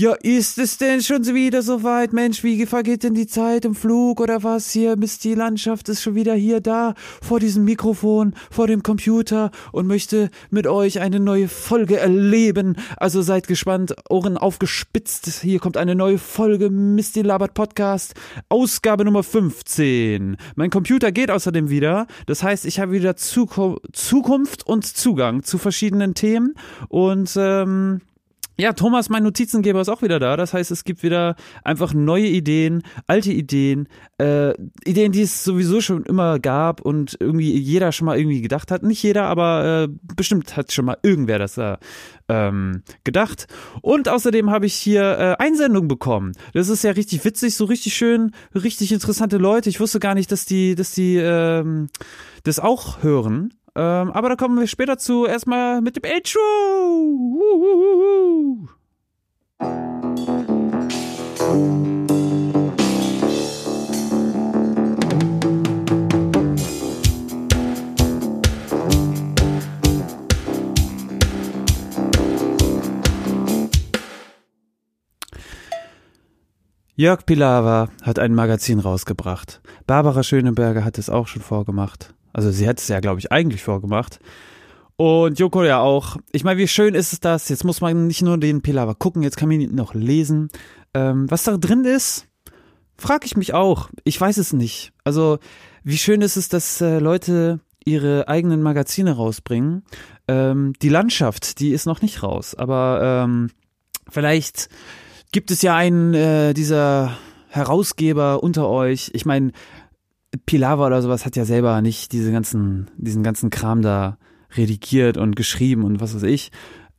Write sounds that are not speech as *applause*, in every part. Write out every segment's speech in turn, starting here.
Ja, ist es denn schon wieder so weit? Mensch, wie vergeht denn die Zeit im Flug oder was? Hier, Mist, die Landschaft ist schon wieder hier da, vor diesem Mikrofon, vor dem Computer und möchte mit euch eine neue Folge erleben. Also seid gespannt, Ohren aufgespitzt. Hier kommt eine neue Folge Misty Labert Podcast, Ausgabe Nummer 15. Mein Computer geht außerdem wieder. Das heißt, ich habe wieder Zukunft und Zugang zu verschiedenen Themen und ähm, ja, Thomas, mein Notizengeber, ist auch wieder da. Das heißt, es gibt wieder einfach neue Ideen, alte Ideen, äh, Ideen, die es sowieso schon immer gab und irgendwie jeder schon mal irgendwie gedacht hat. Nicht jeder, aber äh, bestimmt hat schon mal irgendwer das da ähm, gedacht. Und außerdem habe ich hier äh, Einsendungen bekommen. Das ist ja richtig witzig, so richtig schön, richtig interessante Leute. Ich wusste gar nicht, dass die, dass die ähm, das auch hören. Ähm, aber da kommen wir später zu. Erstmal mit dem Intro. Jörg Pilawa hat ein Magazin rausgebracht. Barbara Schöneberger hat es auch schon vorgemacht. Also sie hat es ja, glaube ich, eigentlich vorgemacht. Und Joko ja auch. Ich meine, wie schön ist es das? Jetzt muss man nicht nur den Pilava gucken, jetzt kann man ihn noch lesen. Ähm, was da drin ist, frage ich mich auch. Ich weiß es nicht. Also, wie schön ist es, dass äh, Leute ihre eigenen Magazine rausbringen. Ähm, die Landschaft, die ist noch nicht raus. Aber ähm, vielleicht gibt es ja einen äh, dieser Herausgeber unter euch. Ich meine, Pilava oder sowas hat ja selber nicht diese ganzen, diesen ganzen Kram da redigiert und geschrieben und was weiß ich.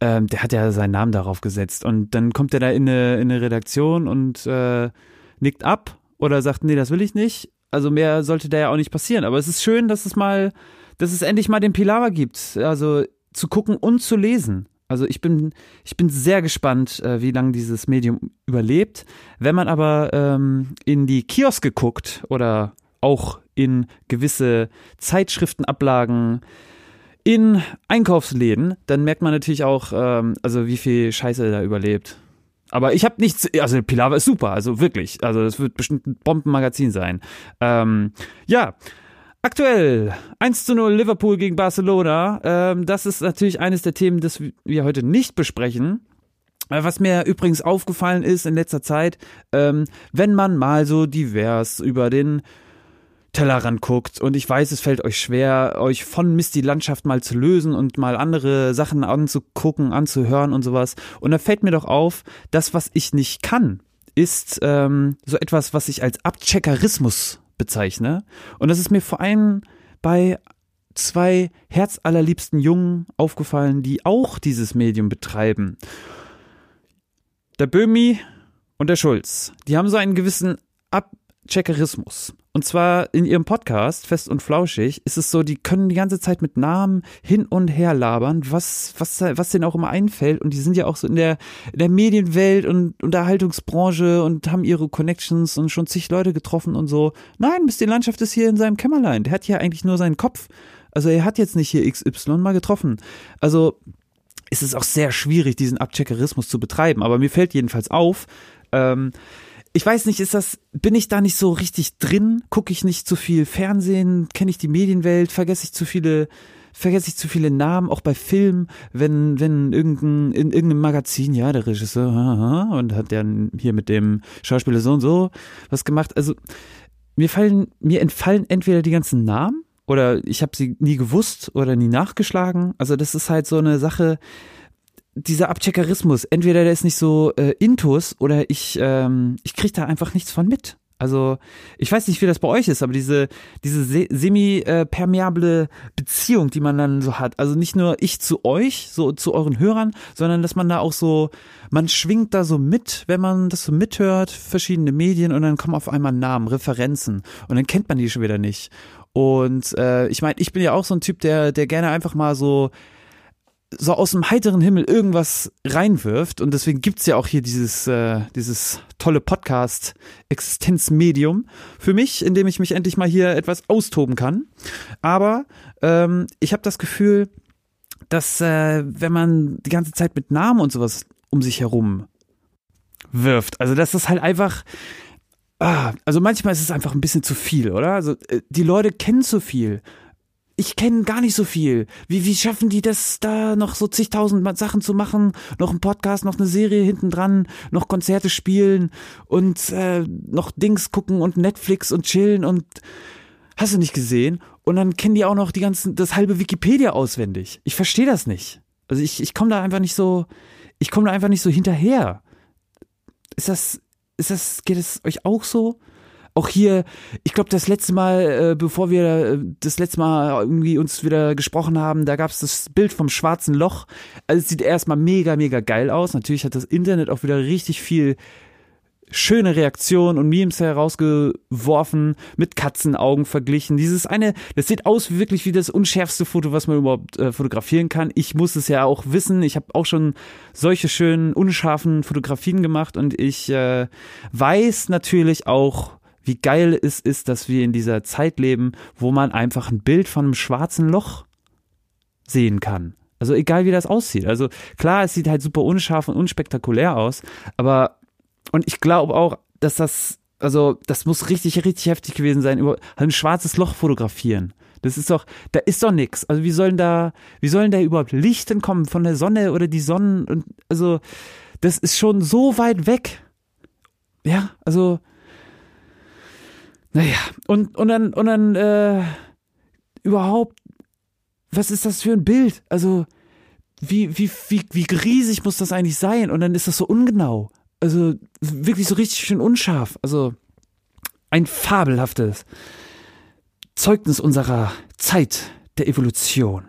Ähm, der hat ja seinen Namen darauf gesetzt. Und dann kommt er da in eine, in eine Redaktion und äh, nickt ab oder sagt, nee, das will ich nicht. Also mehr sollte da ja auch nicht passieren. Aber es ist schön, dass es mal, dass es endlich mal den Pilava gibt. Also zu gucken und zu lesen. Also ich bin, ich bin sehr gespannt, äh, wie lange dieses Medium überlebt. Wenn man aber ähm, in die Kioske guckt oder auch in gewisse Zeitschriftenablagen, in Einkaufsläden, dann merkt man natürlich auch, ähm, also wie viel Scheiße da überlebt. Aber ich habe nichts, also Pilava ist super, also wirklich. Also es wird bestimmt ein Bombenmagazin sein. Ähm, ja, aktuell 1 zu 0 Liverpool gegen Barcelona. Ähm, das ist natürlich eines der Themen, das wir heute nicht besprechen. Äh, was mir übrigens aufgefallen ist in letzter Zeit, ähm, wenn man mal so divers über den Tellerrand guckt und ich weiß, es fällt euch schwer, euch von Misty Landschaft mal zu lösen und mal andere Sachen anzugucken, anzuhören und sowas. Und da fällt mir doch auf, das, was ich nicht kann, ist ähm, so etwas, was ich als Abcheckerismus bezeichne. Und das ist mir vor allem bei zwei herzallerliebsten Jungen aufgefallen, die auch dieses Medium betreiben. Der Böhmi und der Schulz, die haben so einen gewissen Abcheckerismus. Und zwar in ihrem Podcast, Fest und Flauschig, ist es so, die können die ganze Zeit mit Namen hin und her labern, was, was, was denen auch immer einfällt. Und die sind ja auch so in der, in der Medienwelt und Unterhaltungsbranche und haben ihre Connections und schon zig Leute getroffen und so. Nein, Mr. Landschaft ist hier in seinem Kämmerlein. Der hat hier eigentlich nur seinen Kopf. Also er hat jetzt nicht hier XY mal getroffen. Also ist es auch sehr schwierig, diesen Abcheckerismus zu betreiben. Aber mir fällt jedenfalls auf, ähm, ich weiß nicht, ist das, bin ich da nicht so richtig drin? Gucke ich nicht zu viel Fernsehen? Kenne ich die Medienwelt? Vergesse ich zu viele, vergesse ich zu viele Namen, auch bei Filmen, wenn, wenn irgendein, in irgendeinem Magazin, ja, der Regisseur, und hat dann hier mit dem Schauspieler so und so was gemacht. Also, mir fallen, mir entfallen entweder die ganzen Namen oder ich habe sie nie gewusst oder nie nachgeschlagen. Also, das ist halt so eine Sache, dieser Abcheckerismus, entweder der ist nicht so äh, intus oder ich, ähm, ich kriege da einfach nichts von mit. Also ich weiß nicht, wie das bei euch ist, aber diese, diese semi-permeable Beziehung, die man dann so hat, also nicht nur ich zu euch, so zu euren Hörern, sondern dass man da auch so, man schwingt da so mit, wenn man das so mithört, verschiedene Medien und dann kommen auf einmal Namen, Referenzen und dann kennt man die schon wieder nicht. Und äh, ich meine, ich bin ja auch so ein Typ, der, der gerne einfach mal so so aus dem heiteren Himmel irgendwas reinwirft. Und deswegen gibt's ja auch hier dieses, äh, dieses tolle Podcast-Existenzmedium für mich, in dem ich mich endlich mal hier etwas austoben kann. Aber ähm, ich habe das Gefühl, dass äh, wenn man die ganze Zeit mit Namen und sowas um sich herum wirft. Also das ist halt einfach, ah, also manchmal ist es einfach ein bisschen zu viel, oder? Also äh, die Leute kennen zu viel. Ich kenne gar nicht so viel. Wie, wie schaffen die das, da noch so zigtausend Sachen zu machen? Noch ein Podcast, noch eine Serie hinten dran, noch Konzerte spielen und äh, noch Dings gucken und Netflix und chillen und hast du nicht gesehen? Und dann kennen die auch noch die ganzen, das halbe Wikipedia auswendig. Ich verstehe das nicht. Also ich, ich komme da einfach nicht so, ich komme da einfach nicht so hinterher. Ist das, ist das, geht es euch auch so? Auch hier, ich glaube, das letzte Mal, äh, bevor wir äh, das letzte Mal irgendwie uns wieder gesprochen haben, da gab es das Bild vom schwarzen Loch. Also es sieht erstmal mega, mega geil aus. Natürlich hat das Internet auch wieder richtig viel schöne Reaktionen und Memes herausgeworfen, mit Katzenaugen verglichen. Dieses eine, das sieht aus wirklich wie das unschärfste Foto, was man überhaupt äh, fotografieren kann. Ich muss es ja auch wissen. Ich habe auch schon solche schönen, unscharfen Fotografien gemacht und ich äh, weiß natürlich auch, wie geil es ist, dass wir in dieser Zeit leben, wo man einfach ein Bild von einem schwarzen Loch sehen kann. Also egal wie das aussieht. Also klar, es sieht halt super unscharf und unspektakulär aus, aber und ich glaube auch, dass das, also das muss richtig, richtig heftig gewesen sein, über ein schwarzes Loch fotografieren. Das ist doch, da ist doch nix. Also wie sollen da, wie sollen da überhaupt Lichten kommen von der Sonne oder die Sonnen und also das ist schon so weit weg. Ja, also naja, und, und dann, und dann, äh, überhaupt, was ist das für ein Bild? Also, wie, wie, wie, wie riesig muss das eigentlich sein? Und dann ist das so ungenau also wirklich so richtig schön unscharf. Also ein fabelhaftes Zeugnis unserer Zeit der Evolution.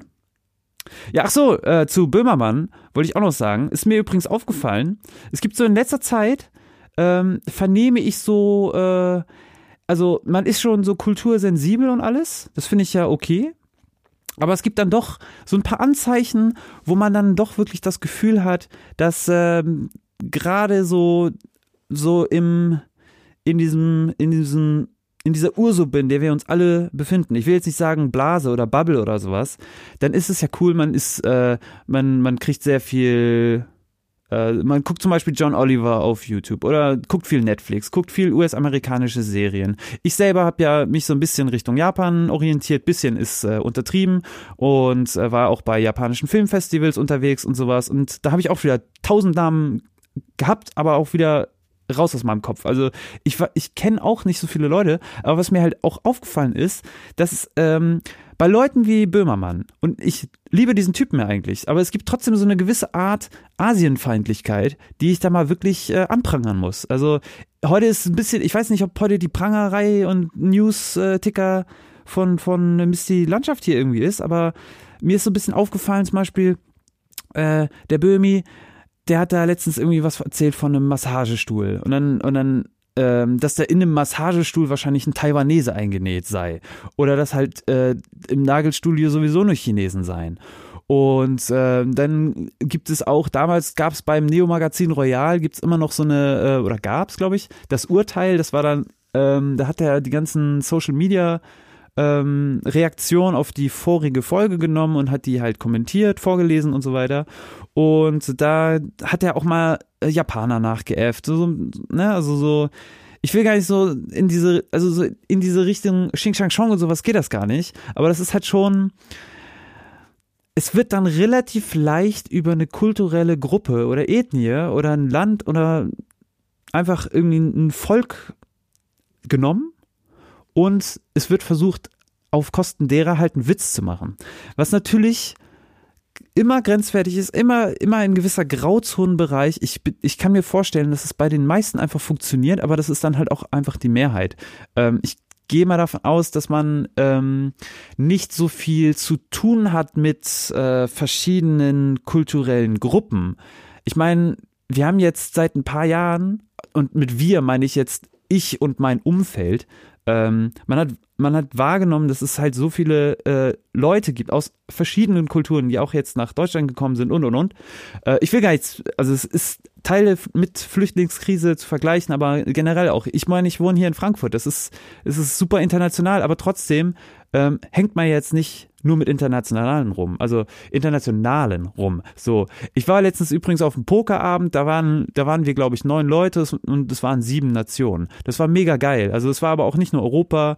Ja, ach so, äh, zu Böhmermann wollte ich auch noch sagen. Ist mir übrigens aufgefallen. Es gibt so in letzter Zeit, ähm, vernehme ich so, äh, also man ist schon so kultursensibel und alles. Das finde ich ja okay. Aber es gibt dann doch so ein paar Anzeichen, wo man dann doch wirklich das Gefühl hat, dass ähm, gerade so, so im, in diesem, in diesem, in dieser Ursuppe, in der wir uns alle befinden, ich will jetzt nicht sagen Blase oder Bubble oder sowas, dann ist es ja cool, man ist, äh, man, man kriegt sehr viel, äh, man guckt zum Beispiel John Oliver auf YouTube oder guckt viel Netflix, guckt viel US-amerikanische Serien. Ich selber habe ja mich so ein bisschen Richtung Japan orientiert, bisschen ist äh, untertrieben und äh, war auch bei japanischen Filmfestivals unterwegs und sowas und da habe ich auch wieder tausend Namen gehabt, aber auch wieder raus aus meinem Kopf. Also ich, ich kenne auch nicht so viele Leute, aber was mir halt auch aufgefallen ist, dass ähm, bei Leuten wie Böhmermann, und ich liebe diesen Typen ja eigentlich, aber es gibt trotzdem so eine gewisse Art Asienfeindlichkeit, die ich da mal wirklich äh, anprangern muss. Also heute ist ein bisschen, ich weiß nicht, ob heute die Prangerei und News-Ticker von, von Misty Landschaft hier irgendwie ist, aber mir ist so ein bisschen aufgefallen, zum Beispiel, äh, der Böhmi, der hat da letztens irgendwie was erzählt von einem Massagestuhl. Und dann, und dann ähm, dass da in einem Massagestuhl wahrscheinlich ein Taiwanese eingenäht sei. Oder dass halt äh, im Nagelstudio sowieso nur Chinesen seien. Und äh, dann gibt es auch, damals gab es beim Neo-Magazin Royal, gibt es immer noch so eine, äh, oder gab es, glaube ich, das Urteil, das war dann, ähm, da hat er die ganzen Social Media ähm, Reaktion auf die vorige Folge genommen und hat die halt kommentiert, vorgelesen und so weiter. Und da hat er auch mal äh, Japaner nachgeäfft. So, ne, also so, ich will gar nicht so in diese, also so in diese Richtung Xing Shang Chong und sowas geht das gar nicht. Aber das ist halt schon, es wird dann relativ leicht über eine kulturelle Gruppe oder Ethnie oder ein Land oder einfach irgendwie ein Volk genommen und es wird versucht, auf Kosten derer halt einen Witz zu machen. Was natürlich immer grenzwertig ist, immer, immer ein gewisser Grauzonenbereich. Ich, ich kann mir vorstellen, dass es bei den meisten einfach funktioniert, aber das ist dann halt auch einfach die Mehrheit. Ähm, ich gehe mal davon aus, dass man ähm, nicht so viel zu tun hat mit äh, verschiedenen kulturellen Gruppen. Ich meine, wir haben jetzt seit ein paar Jahren, und mit wir meine ich jetzt ich und mein Umfeld, ähm, man hat man hat wahrgenommen, dass es halt so viele äh, Leute gibt aus verschiedenen Kulturen, die auch jetzt nach Deutschland gekommen sind und und und. Äh, ich will gar nichts, also es ist Teile mit Flüchtlingskrise zu vergleichen, aber generell auch. Ich meine, ich wohne hier in Frankfurt. Das ist, es ist super international, aber trotzdem ähm, hängt man jetzt nicht nur mit internationalen rum, also internationalen rum. So, ich war letztens übrigens auf einem Pokerabend, da waren, da waren wir, glaube ich, neun Leute und es waren sieben Nationen. Das war mega geil. Also es war aber auch nicht nur Europa,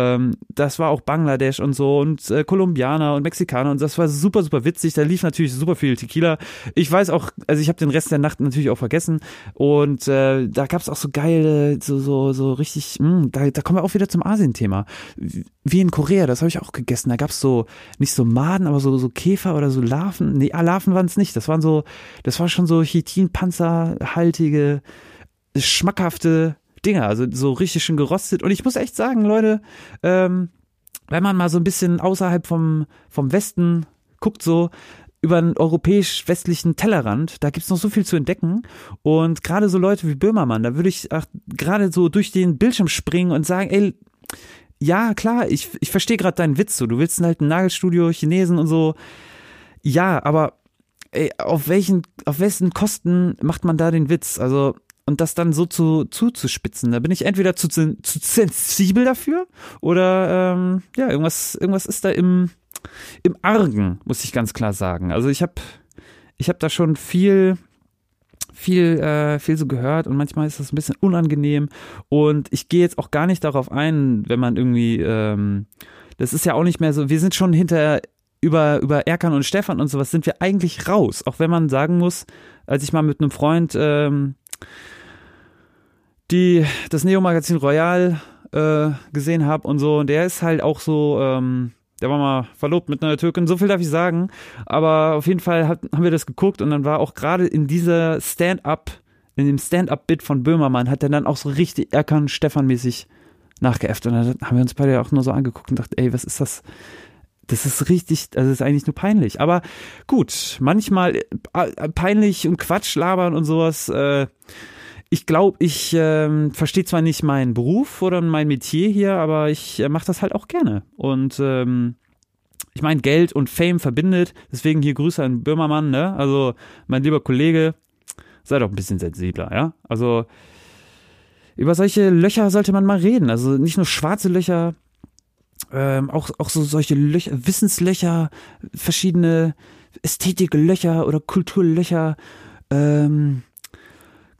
ähm, das war auch Bangladesch und so und äh, Kolumbianer und Mexikaner und das war super, super witzig. Da lief natürlich super viel Tequila. Ich weiß auch, also ich habe den Rest der Nacht natürlich auch vergessen und äh, da gab es auch so geile, so, so, so richtig, mh, hm, da, da kommen wir auch wieder zum Asien-Thema. Wie in Korea, das habe ich auch gegessen. Da gab es so nicht so Maden, aber so, so Käfer oder so Larven. Nee, ah, Larven waren es nicht. Das waren so, das war schon so Chitinpanzerhaltige, schmackhafte Dinger. Also so richtig schön gerostet. Und ich muss echt sagen, Leute, ähm, wenn man mal so ein bisschen außerhalb vom, vom Westen guckt, so, über einen europäisch-westlichen Tellerrand, da gibt's noch so viel zu entdecken. Und gerade so Leute wie Böhmermann, da würde ich gerade so durch den Bildschirm springen und sagen, ey, ja, klar, ich, ich verstehe gerade deinen Witz so. Du willst halt ein Nagelstudio, Chinesen und so. Ja, aber ey, auf welchen, auf wessen Kosten macht man da den Witz? Also, und das dann so zu, zuzuspitzen. Da bin ich entweder zu, zu sensibel dafür oder ähm, ja, irgendwas, irgendwas ist da im, im Argen, muss ich ganz klar sagen. Also ich habe ich hab da schon viel viel, äh, viel so gehört und manchmal ist das ein bisschen unangenehm. Und ich gehe jetzt auch gar nicht darauf ein, wenn man irgendwie, ähm, das ist ja auch nicht mehr so, wir sind schon hinter über, über Erkan und Stefan und sowas sind wir eigentlich raus. Auch wenn man sagen muss, als ich mal mit einem Freund ähm, die das Neo-Magazin Royal äh, gesehen habe und so, und der ist halt auch so, ähm, der war mal verlobt mit einer Türkin, so viel darf ich sagen. Aber auf jeden Fall hat, haben wir das geguckt und dann war auch gerade in dieser Stand-up, in dem Stand-up-Bit von Böhmermann, hat er dann auch so richtig Erkan Stefan-mäßig nachgeäfft. Und dann haben wir uns beide auch nur so angeguckt und dachten, ey, was ist das? Das ist richtig, also das ist eigentlich nur peinlich. Aber gut, manchmal äh, peinlich und Quatsch labern und sowas, äh, ich glaube, ich ähm, verstehe zwar nicht meinen Beruf oder mein Metier hier, aber ich äh, mache das halt auch gerne. Und ähm, ich meine, Geld und Fame verbindet. Deswegen hier Grüße an Böhmermann, ne? Also, mein lieber Kollege, sei doch ein bisschen sensibler, ja? Also, über solche Löcher sollte man mal reden. Also nicht nur schwarze Löcher, ähm, auch, auch so solche Löcher, Wissenslöcher, verschiedene Ästhetiklöcher oder Kulturlöcher. Ähm,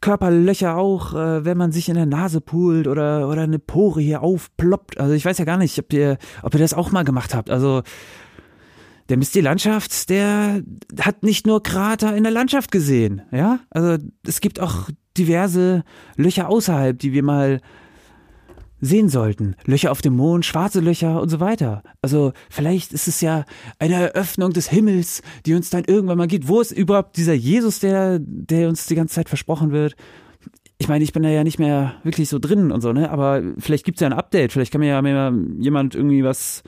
Körperlöcher auch, äh, wenn man sich in der Nase pult oder, oder eine Pore hier aufploppt. Also ich weiß ja gar nicht, ob ihr, ob ihr das auch mal gemacht habt. Also der Mist die Landschaft, der hat nicht nur Krater in der Landschaft gesehen, ja? Also es gibt auch diverse Löcher außerhalb, die wir mal sehen sollten. Löcher auf dem Mond, schwarze Löcher und so weiter. Also vielleicht ist es ja eine Eröffnung des Himmels, die uns dann irgendwann mal geht. Wo ist überhaupt dieser Jesus, der, der uns die ganze Zeit versprochen wird? Ich meine, ich bin da ja nicht mehr wirklich so drin und so, ne? Aber vielleicht gibt es ja ein Update. Vielleicht kann mir ja mehr jemand irgendwie was,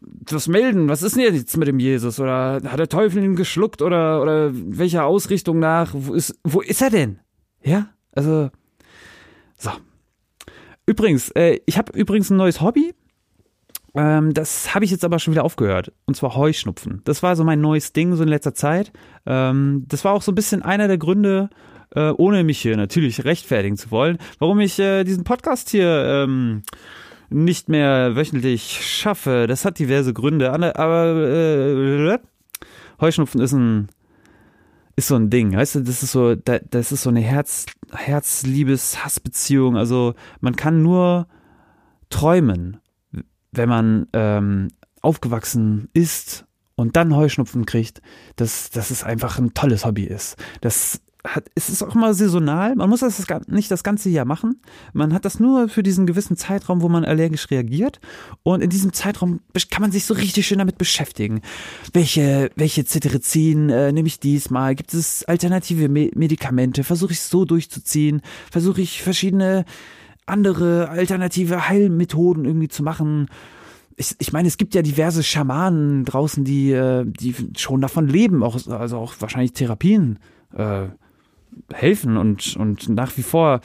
was melden. Was ist denn jetzt mit dem Jesus? Oder hat der Teufel ihn geschluckt? Oder, oder welcher Ausrichtung nach? Wo ist, wo ist er denn? Ja? Also, so. Übrigens, äh, ich habe übrigens ein neues Hobby. Ähm, das habe ich jetzt aber schon wieder aufgehört. Und zwar Heuschnupfen. Das war so mein neues Ding so in letzter Zeit. Ähm, das war auch so ein bisschen einer der Gründe, äh, ohne mich hier natürlich rechtfertigen zu wollen, warum ich äh, diesen Podcast hier ähm, nicht mehr wöchentlich schaffe. Das hat diverse Gründe. Aber äh, Heuschnupfen ist ein ist so ein Ding, weißt du, das ist so, das ist so eine Herz, Herz-Liebes-Hassbeziehung. Also man kann nur träumen, wenn man ähm, aufgewachsen ist und dann Heuschnupfen kriegt, dass, dass es einfach ein tolles Hobby ist. Das hat, es ist auch immer saisonal. Man muss das nicht das ganze Jahr machen. Man hat das nur für diesen gewissen Zeitraum, wo man allergisch reagiert. Und in diesem Zeitraum kann man sich so richtig schön damit beschäftigen. Welche, welche Cetirizin äh, nehme ich diesmal? Gibt es alternative Me Medikamente? Versuche ich es so durchzuziehen? Versuche ich verschiedene andere alternative Heilmethoden irgendwie zu machen? ich, ich meine, es gibt ja diverse Schamanen draußen, die, äh, die schon davon leben, auch, also auch wahrscheinlich Therapien äh, helfen und, und nach wie vor,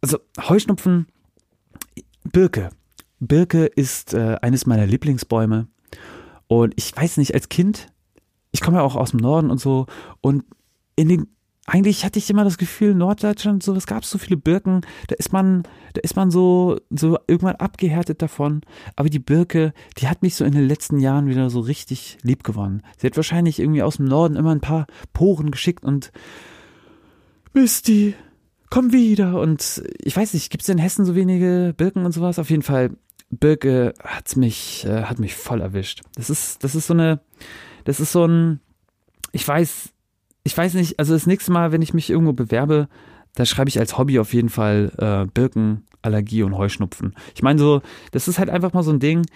also Heuschnupfen, Birke. Birke ist äh, eines meiner Lieblingsbäume. Und ich weiß nicht, als Kind, ich komme ja auch aus dem Norden und so, und in den eigentlich hatte ich immer das Gefühl, Norddeutschland, so, es gab so viele Birken, da ist man, da ist man so, so irgendwann abgehärtet davon. Aber die Birke, die hat mich so in den letzten Jahren wieder so richtig lieb gewonnen. Sie hat wahrscheinlich irgendwie aus dem Norden immer ein paar Poren geschickt und Misty, komm wieder. Und ich weiß nicht, gibt es in Hessen so wenige Birken und sowas? Auf jeden Fall, Birke hat's mich, äh, hat mich voll erwischt. Das ist, das ist so eine, das ist so ein, ich weiß, ich weiß nicht, also das nächste Mal, wenn ich mich irgendwo bewerbe, da schreibe ich als Hobby auf jeden Fall äh, Birken, Allergie und Heuschnupfen. Ich meine so, das ist halt einfach mal so ein Ding,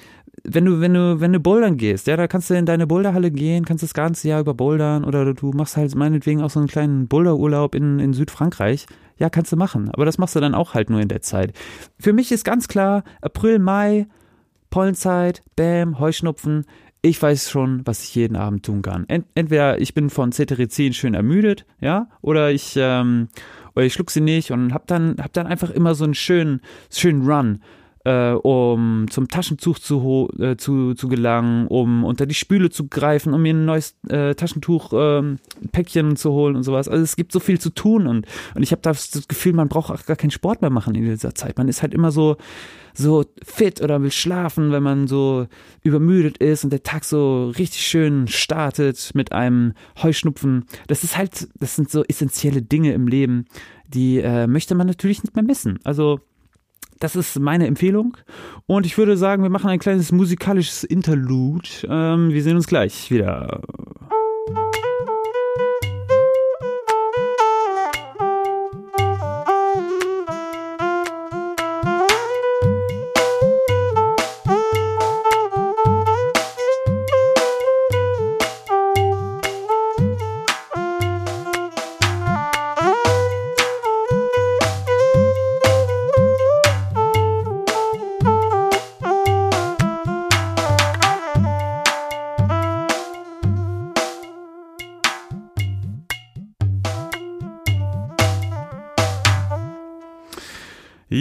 wenn du, wenn du, wenn du bouldern gehst, ja, da kannst du in deine Boulderhalle gehen, kannst das ganze Jahr über bouldern oder du machst halt meinetwegen auch so einen kleinen Boulderurlaub in, in Südfrankreich. Ja, kannst du machen, aber das machst du dann auch halt nur in der Zeit. Für mich ist ganz klar, April, Mai, Pollenzeit, Bäm, Heuschnupfen, ich weiß schon, was ich jeden Abend tun kann. Ent entweder ich bin von Cetirizin schön ermüdet, ja, oder ich, ähm, oder ich schluck sie nicht und hab dann, hab dann einfach immer so einen schönen, schönen Run äh, um zum Taschentuch zu, äh, zu, zu gelangen, um unter die Spüle zu greifen, um mir ein neues äh, Taschentuch ähm, Päckchen zu holen und sowas. Also es gibt so viel zu tun und, und ich habe das Gefühl, man braucht auch gar keinen Sport mehr machen in dieser Zeit. Man ist halt immer so, so fit oder will schlafen, wenn man so übermüdet ist und der Tag so richtig schön startet mit einem Heuschnupfen. Das ist halt, das sind so essentielle Dinge im Leben, die äh, möchte man natürlich nicht mehr missen. Also das ist meine Empfehlung. Und ich würde sagen, wir machen ein kleines musikalisches Interlude. Ähm, wir sehen uns gleich wieder.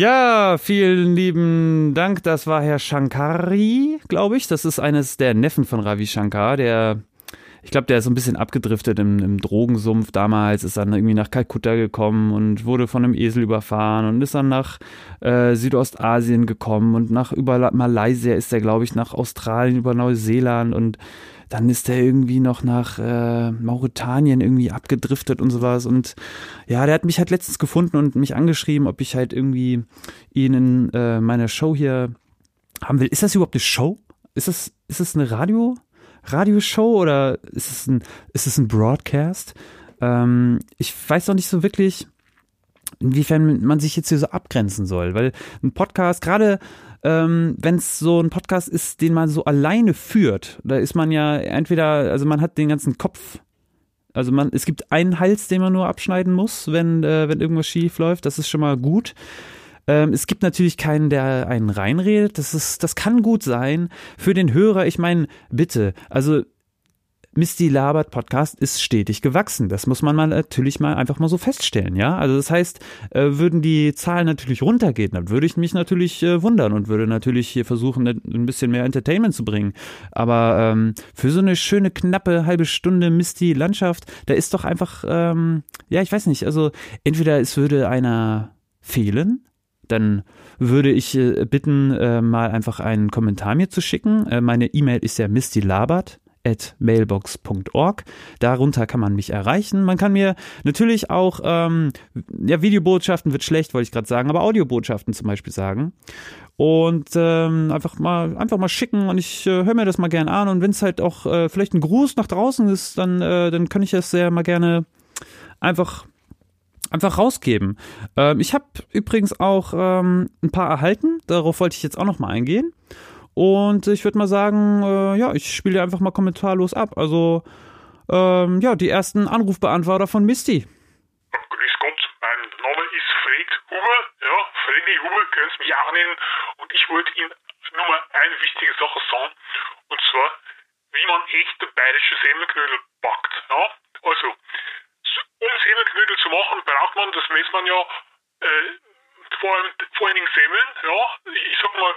Ja, vielen lieben Dank. Das war Herr Shankari, glaube ich. Das ist eines der Neffen von Ravi Shankar, der ich glaube, der ist so ein bisschen abgedriftet im, im, Drogensumpf damals, ist dann irgendwie nach Kalkutta gekommen und wurde von einem Esel überfahren und ist dann nach äh, Südostasien gekommen und nach über Malaysia ist er, glaube ich, nach Australien, über Neuseeland und dann ist er irgendwie noch nach äh, Mauretanien irgendwie abgedriftet und sowas. Und ja, der hat mich halt letztens gefunden und mich angeschrieben, ob ich halt irgendwie ihn in äh, meiner Show hier haben will. Ist das überhaupt eine Show? Ist das, ist das eine Radio, Radioshow oder ist es ein, ist es ein Broadcast? Ähm, ich weiß noch nicht so wirklich, inwiefern man sich jetzt hier so abgrenzen soll, weil ein Podcast, gerade ähm, wenn es so ein Podcast ist, den man so alleine führt, da ist man ja entweder, also man hat den ganzen Kopf, also man, es gibt einen Hals, den man nur abschneiden muss, wenn, äh, wenn irgendwas schief läuft, das ist schon mal gut. Ähm, es gibt natürlich keinen, der einen reinredet. Das ist, das kann gut sein. Für den Hörer, ich meine, bitte, also Misty Labert Podcast ist stetig gewachsen. Das muss man mal natürlich mal einfach mal so feststellen, ja. Also das heißt, äh, würden die Zahlen natürlich runtergehen, dann würde ich mich natürlich äh, wundern und würde natürlich hier versuchen, ein bisschen mehr Entertainment zu bringen. Aber ähm, für so eine schöne knappe halbe Stunde Misty Landschaft, da ist doch einfach, ähm, ja, ich weiß nicht. Also entweder es würde einer fehlen, dann würde ich äh, bitten, mal einfach einen Kommentar mir zu schicken. Meine E-Mail ist ja mistylabert at mailbox.org. Darunter kann man mich erreichen. Man kann mir natürlich auch, ähm, ja, Videobotschaften wird schlecht, wollte ich gerade sagen, aber Audiobotschaften zum Beispiel sagen. Und ähm, einfach mal einfach mal schicken und ich äh, höre mir das mal gerne an. Und wenn es halt auch äh, vielleicht ein Gruß nach draußen ist, dann, äh, dann kann ich das sehr mal gerne einfach einfach rausgeben. Ähm, ich habe übrigens auch ähm, ein paar erhalten, darauf wollte ich jetzt auch noch mal eingehen. Und ich würde mal sagen, äh, ja, ich spiele einfach mal kommentarlos ab. Also, ähm, ja, die ersten Anrufbeantworter von Misty. Grüß Gott, mein Name ist Fred Huber. Ja, Freddy Huber, Sie mich auch nennen. Und ich wollte Ihnen nur mal eine wichtige Sache sagen. Und zwar, wie man echte bayerische Semmelknödel backt. Ja, also, um Semmelknödel zu machen, braucht man, das weiß man ja, äh, vor, vor allen Dingen Semmeln. Ja, ich sag mal,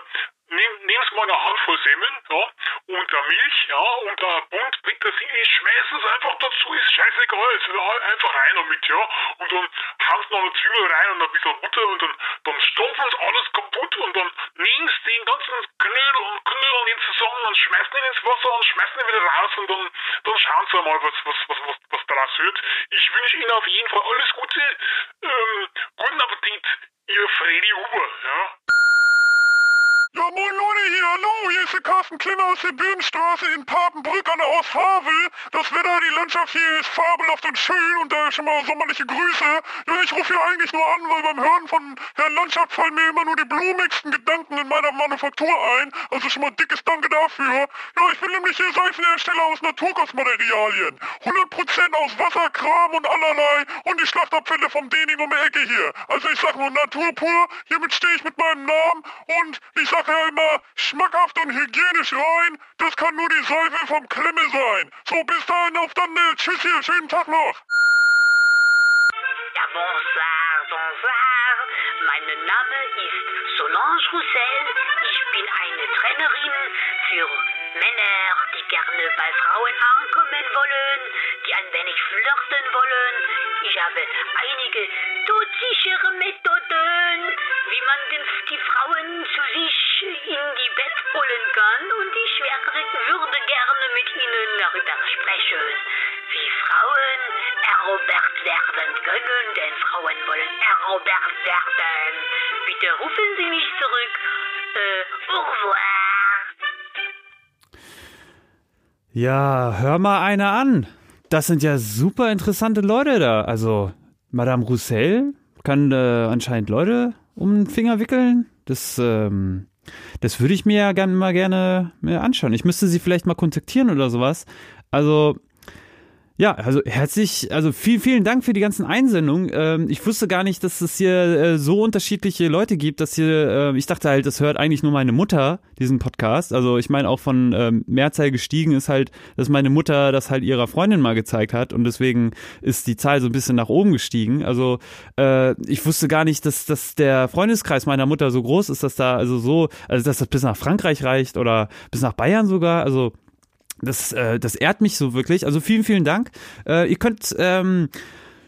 nehmen Sie mal eine Handvoll Semmeln, ja, und der Milch, ja, und der Bund Petersilie, schmeißen es einfach dazu, ist scheißegal, ist einfach rein damit, ja, und dann hauen Sie noch eine Zwiebel rein und ein bisschen Butter und dann, dann stampfen Sie alles kaputt und dann Sie den ganzen Knödel und Knödel den zusammen und schmeißen ihn ins Wasser und schmeißen ihn wieder raus und dann, dann schauen Sie mal, was, was, was, was, was daraus wird. Ich wünsche Ihnen auf jeden Fall alles Gute, ähm, guten Appetit, Ihr Freddy Huber, ja. Ja, moin Leute hier, hallo, hier ist der Carsten Klimmer aus der Bödenstraße in Papenbrück an der Osthavel. Das Wetter, die Landschaft hier ist fabelhaft und schön und da schon mal sommerliche Grüße. Ja, ich rufe hier eigentlich nur an, weil beim Hören von Herrn Landschaft fallen mir immer nur die blumigsten Gedanken in meiner Manufaktur ein. Also schon mal dickes Danke dafür. Ja, ich bin nämlich hier Seifenhersteller aus Naturkostmaterialien. 100% aus Wasser, Kram und allerlei und die Schlachtabfälle vom Dening um die Ecke hier. Also ich sag nur Natur pur, hiermit stehe ich mit meinem Namen und ich sag immer schmackhaft und hygienisch rein. Das kann nur die Seife vom Klemme sein. So, bis dahin, auf dann, äh, tschüss hier, schönen Tag noch. Ja, bonsoir, bonsoir. Mein Name ist Solange Roussel. Ich bin eine Trainerin für Männer, die gerne bei Frauen ankommen wollen, die ein wenig flirten wollen. Ich habe einige todsichere Methoden, wie man die Frauen zu sich in die Bett holen kann und ich würde gerne mit ihnen darüber sprechen, wie Frauen erobert werden können, denn Frauen wollen erobert werden. Bitte rufen Sie mich zurück. Äh, au revoir. Ja, hör mal einer an. Das sind ja super interessante Leute da. Also, Madame Roussel kann äh, anscheinend Leute um den Finger wickeln. Das, ähm, das würde ich mir ja gerne mal gerne mir anschauen. Ich müsste sie vielleicht mal kontaktieren oder sowas. Also, ja, also herzlich, also vielen, vielen Dank für die ganzen Einsendungen. Ähm, ich wusste gar nicht, dass es hier äh, so unterschiedliche Leute gibt, dass hier, äh, ich dachte halt, das hört eigentlich nur meine Mutter, diesen Podcast. Also ich meine auch von ähm, Mehrzahl gestiegen ist halt, dass meine Mutter das halt ihrer Freundin mal gezeigt hat und deswegen ist die Zahl so ein bisschen nach oben gestiegen. Also äh, ich wusste gar nicht, dass, dass der Freundeskreis meiner Mutter so groß ist, dass da also so, also dass das bis nach Frankreich reicht oder bis nach Bayern sogar. Also das, äh, das ehrt mich so wirklich. Also vielen, vielen Dank. Äh, ihr könnt ähm,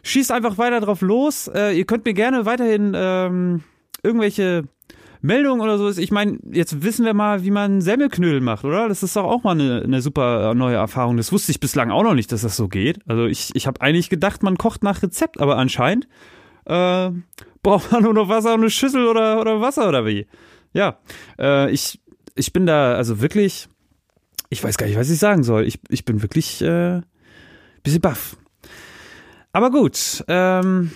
schießt einfach weiter drauf los. Äh, ihr könnt mir gerne weiterhin ähm, irgendwelche Meldungen oder so. Ich meine, jetzt wissen wir mal, wie man Semmelknödel macht, oder? Das ist doch auch mal eine, eine super neue Erfahrung. Das wusste ich bislang auch noch nicht, dass das so geht. Also ich, ich habe eigentlich gedacht, man kocht nach Rezept, aber anscheinend äh, braucht man nur noch Wasser und eine Schüssel oder, oder Wasser oder wie. Ja, äh, ich, ich bin da also wirklich ich weiß gar nicht, was ich sagen soll. Ich, ich bin wirklich äh, bisschen baff. Aber gut, ähm,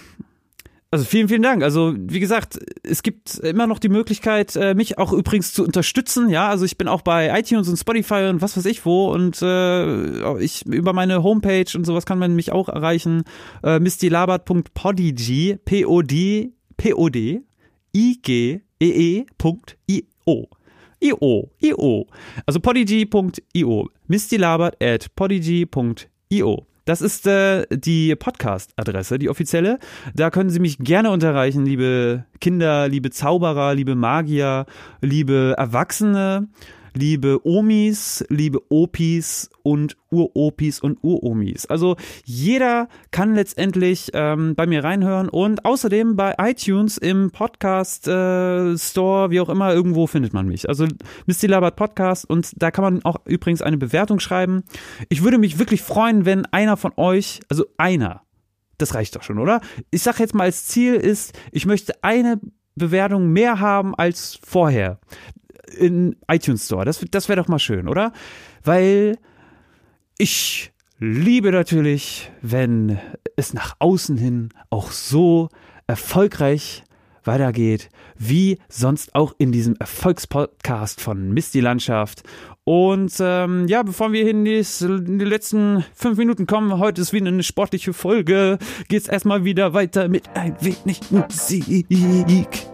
also vielen, vielen Dank. Also wie gesagt, es gibt immer noch die Möglichkeit, äh, mich auch übrigens zu unterstützen. Ja, also ich bin auch bei iTunes und Spotify und was weiß ich wo und äh, ich über meine Homepage und sowas kann man mich auch erreichen. Äh, mistylabert.podigy, P-O-D, P-O-D, I-G-E-E.io. IO, IO. Also podigy.io. Mistylabert at podigy.io. Das ist äh, die Podcast-Adresse, die offizielle. Da können Sie mich gerne unterreichen, liebe Kinder, liebe Zauberer, liebe Magier, liebe Erwachsene liebe Omis, liebe Opis und Uropis und Uromis. Also jeder kann letztendlich ähm, bei mir reinhören und außerdem bei iTunes im Podcast äh, Store, wie auch immer, irgendwo findet man mich. Also Misty Labert Podcast und da kann man auch übrigens eine Bewertung schreiben. Ich würde mich wirklich freuen, wenn einer von euch, also einer, das reicht doch schon, oder? Ich sag jetzt mal, als Ziel ist, ich möchte eine Bewertung mehr haben als vorher in iTunes Store. Das, das wäre doch mal schön, oder? Weil ich liebe natürlich, wenn es nach außen hin auch so erfolgreich weitergeht, wie sonst auch in diesem Erfolgspodcast von Misty Landschaft. Und ähm, ja, bevor wir in die, in die, letzten fünf Minuten kommen, heute ist wieder eine sportliche Folge, geht's erstmal wieder weiter mit ein wenig Musik.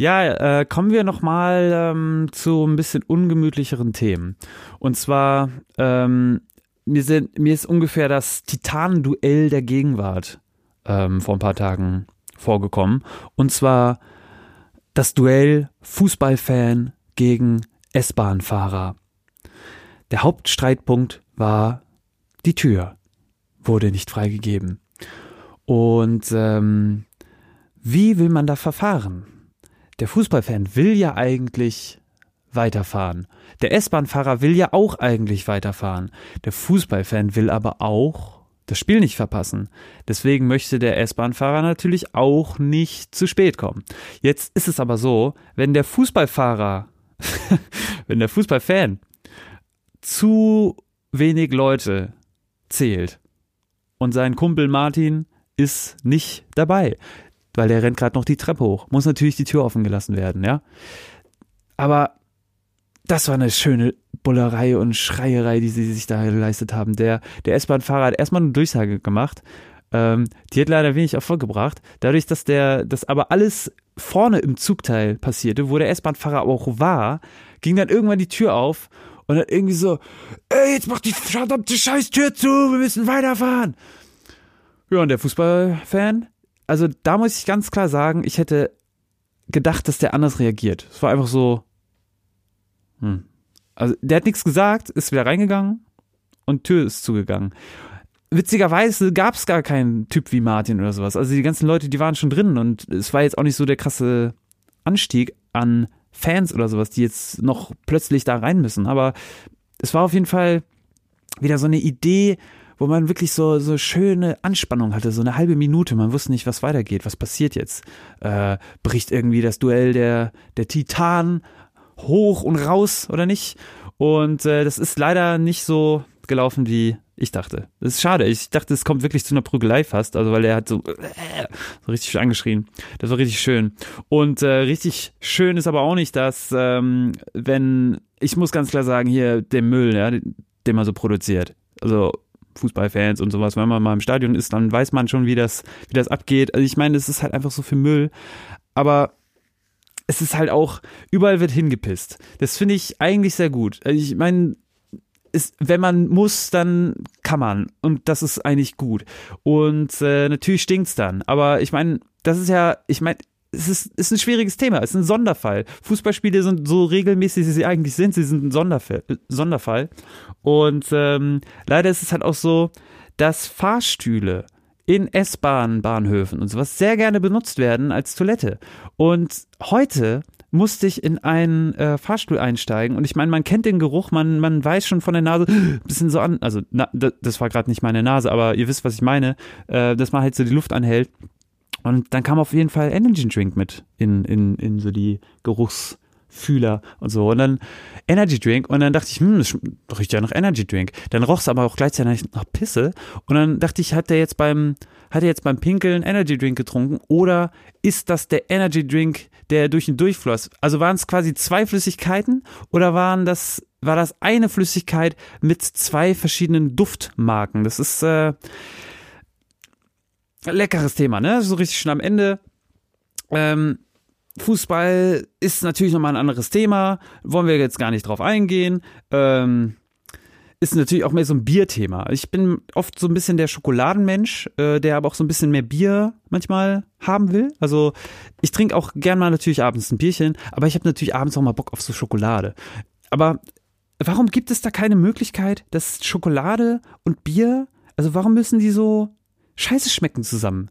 Ja, äh, kommen wir nochmal ähm, zu ein bisschen ungemütlicheren Themen. Und zwar, ähm, mir, sind, mir ist ungefähr das Titanenduell der Gegenwart ähm, vor ein paar Tagen vorgekommen. Und zwar das Duell Fußballfan gegen S-Bahn-Fahrer. Der Hauptstreitpunkt war die Tür wurde nicht freigegeben. Und ähm, wie will man da verfahren? Der Fußballfan will ja eigentlich weiterfahren. Der S-Bahn-Fahrer will ja auch eigentlich weiterfahren. Der Fußballfan will aber auch das Spiel nicht verpassen. Deswegen möchte der S-Bahn-Fahrer natürlich auch nicht zu spät kommen. Jetzt ist es aber so, wenn der Fußballfahrer, *laughs* wenn der Fußballfan zu wenig Leute zählt und sein Kumpel Martin ist nicht dabei, weil der rennt gerade noch die Treppe hoch. Muss natürlich die Tür offen gelassen werden, ja. Aber das war eine schöne Bullerei und Schreierei, die sie sich da geleistet haben. Der, der S-Bahn-Fahrer hat erstmal eine Durchsage gemacht. Ähm, die hat leider wenig Erfolg gebracht. Dadurch, dass der, das aber alles vorne im Zugteil passierte, wo der S-Bahn-Fahrer auch war, ging dann irgendwann die Tür auf und dann irgendwie so, ey, jetzt mach die verdammte Scheißtür zu, wir müssen weiterfahren. Ja, und der Fußballfan, also da muss ich ganz klar sagen, ich hätte gedacht, dass der anders reagiert. Es war einfach so, hm. Also der hat nichts gesagt, ist wieder reingegangen und Tür ist zugegangen. Witzigerweise gab es gar keinen Typ wie Martin oder sowas. Also die ganzen Leute, die waren schon drin und es war jetzt auch nicht so der krasse Anstieg an Fans oder sowas, die jetzt noch plötzlich da rein müssen. Aber es war auf jeden Fall wieder so eine Idee, wo man wirklich so, so schöne Anspannung hatte, so eine halbe Minute. Man wusste nicht, was weitergeht, was passiert jetzt. Äh, bricht irgendwie das Duell der, der Titan hoch und raus oder nicht? Und äh, das ist leider nicht so gelaufen, wie ich dachte. Das ist schade. Ich dachte, es kommt wirklich zu einer Prügelei fast. Also, weil er hat so, äh, so richtig angeschrien. Das war richtig schön. Und äh, richtig schön ist aber auch nicht, dass, ähm, wenn, ich muss ganz klar sagen, hier der Müll, ja, den man so produziert. Also, Fußballfans und sowas, wenn man mal im Stadion ist, dann weiß man schon, wie das, wie das abgeht. Also ich meine, es ist halt einfach so viel Müll. Aber es ist halt auch, überall wird hingepisst. Das finde ich eigentlich sehr gut. Also ich meine, wenn man muss, dann kann man. Und das ist eigentlich gut. Und äh, natürlich stinkt's dann. Aber ich meine, das ist ja, ich meine, es ist, ist ein schwieriges Thema, es ist ein Sonderfall. Fußballspiele sind so regelmäßig, wie sie eigentlich sind, sie sind ein Sonderfall. Sonderfall. Und ähm, leider ist es halt auch so, dass Fahrstühle in S-Bahnen, Bahnhöfen und sowas sehr gerne benutzt werden als Toilette. Und heute musste ich in einen äh, Fahrstuhl einsteigen und ich meine, man kennt den Geruch, man, man weiß schon von der Nase, *gasps* bisschen so an, also na, das war gerade nicht meine Nase, aber ihr wisst, was ich meine, äh, dass man halt so die Luft anhält. Und dann kam auf jeden Fall Energy Drink mit in, in, in so die Geruchsfühler und so. Und dann Energy Drink. Und dann dachte ich, hm, das riecht ja nach Energy Drink. Dann roch es aber auch gleichzeitig nach Pisse. Und dann dachte ich, hat der jetzt beim, hat er jetzt beim Pinkeln Energy Drink getrunken? Oder ist das der Energy Drink, der durch den Durchfloss. Also waren es quasi zwei Flüssigkeiten oder waren das, war das eine Flüssigkeit mit zwei verschiedenen Duftmarken? Das ist äh, leckeres Thema, ne? So richtig schon am Ende. Ähm, Fußball ist natürlich nochmal ein anderes Thema, wollen wir jetzt gar nicht drauf eingehen. Ähm, ist natürlich auch mehr so ein Bierthema. Ich bin oft so ein bisschen der Schokoladenmensch, äh, der aber auch so ein bisschen mehr Bier manchmal haben will. Also ich trinke auch gern mal natürlich abends ein Bierchen, aber ich habe natürlich abends auch mal Bock auf so Schokolade. Aber warum gibt es da keine Möglichkeit, dass Schokolade und Bier, also warum müssen die so scheiße schmecken zusammen?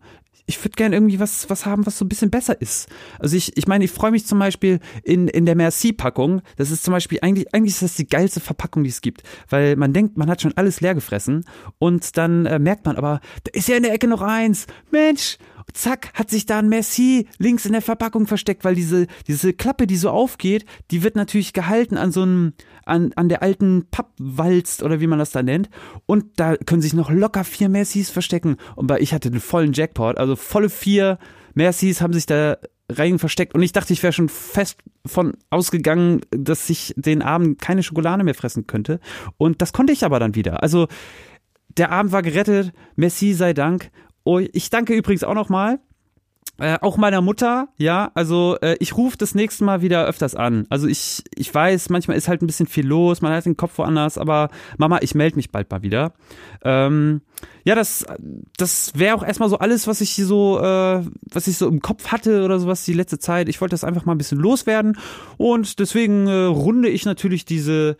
Ich würde gerne irgendwie was, was haben, was so ein bisschen besser ist. Also ich, ich meine, ich freue mich zum Beispiel in, in der Merci-Packung. Das ist zum Beispiel, eigentlich, eigentlich ist das die geilste Verpackung, die es gibt. Weil man denkt, man hat schon alles leer gefressen und dann äh, merkt man aber, da ist ja in der Ecke noch eins. Mensch, zack, hat sich da ein Merci links in der Verpackung versteckt, weil diese, diese Klappe, die so aufgeht, die wird natürlich gehalten an so einem, an, an der alten Pappwalz oder wie man das da nennt. Und da können sich noch locker vier Mercies verstecken. Und bei ich hatte den vollen Jackpot, also volle vier Mercies haben sich da rein versteckt. Und ich dachte, ich wäre schon fest von ausgegangen, dass ich den Abend keine Schokolade mehr fressen könnte. Und das konnte ich aber dann wieder. Also der Abend war gerettet, Merci sei Dank. Oh, ich danke übrigens auch nochmal Äh, auch meiner Mutter, ja, also äh, ich rufe das nächste Mal wieder öfters an. Also ich, ich weiß, manchmal ist halt ein bisschen viel los, man hat den Kopf woanders, aber Mama, ich melde mich bald mal wieder. Ähm, ja, das, das wäre auch erstmal so alles, was ich so, äh, was ich so im Kopf hatte oder sowas die letzte Zeit. Ich wollte das einfach mal ein bisschen loswerden und deswegen äh, runde ich natürlich diese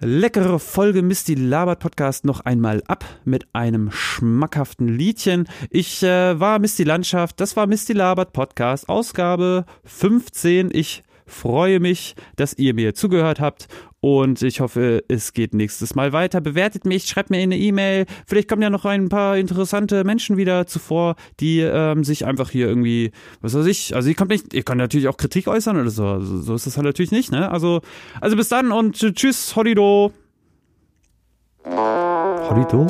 leckere Folge Misty Labert Podcast noch einmal ab mit einem schmackhaften Liedchen. Ich äh, war Misty Landschaft, das war Misty Labert Podcast, Ausgabe 15. Ich freue mich, dass ihr mir zugehört habt und ich hoffe, es geht nächstes Mal weiter. Bewertet mich, schreibt mir eine E-Mail. Vielleicht kommen ja noch ein paar interessante Menschen wieder zuvor, die ähm, sich einfach hier irgendwie, was weiß ich, also ihr kommt nicht, ihr könnt natürlich auch Kritik äußern oder so. Also, so ist das halt natürlich nicht, ne? Also, also bis dann und tschüss, Holido. Holido?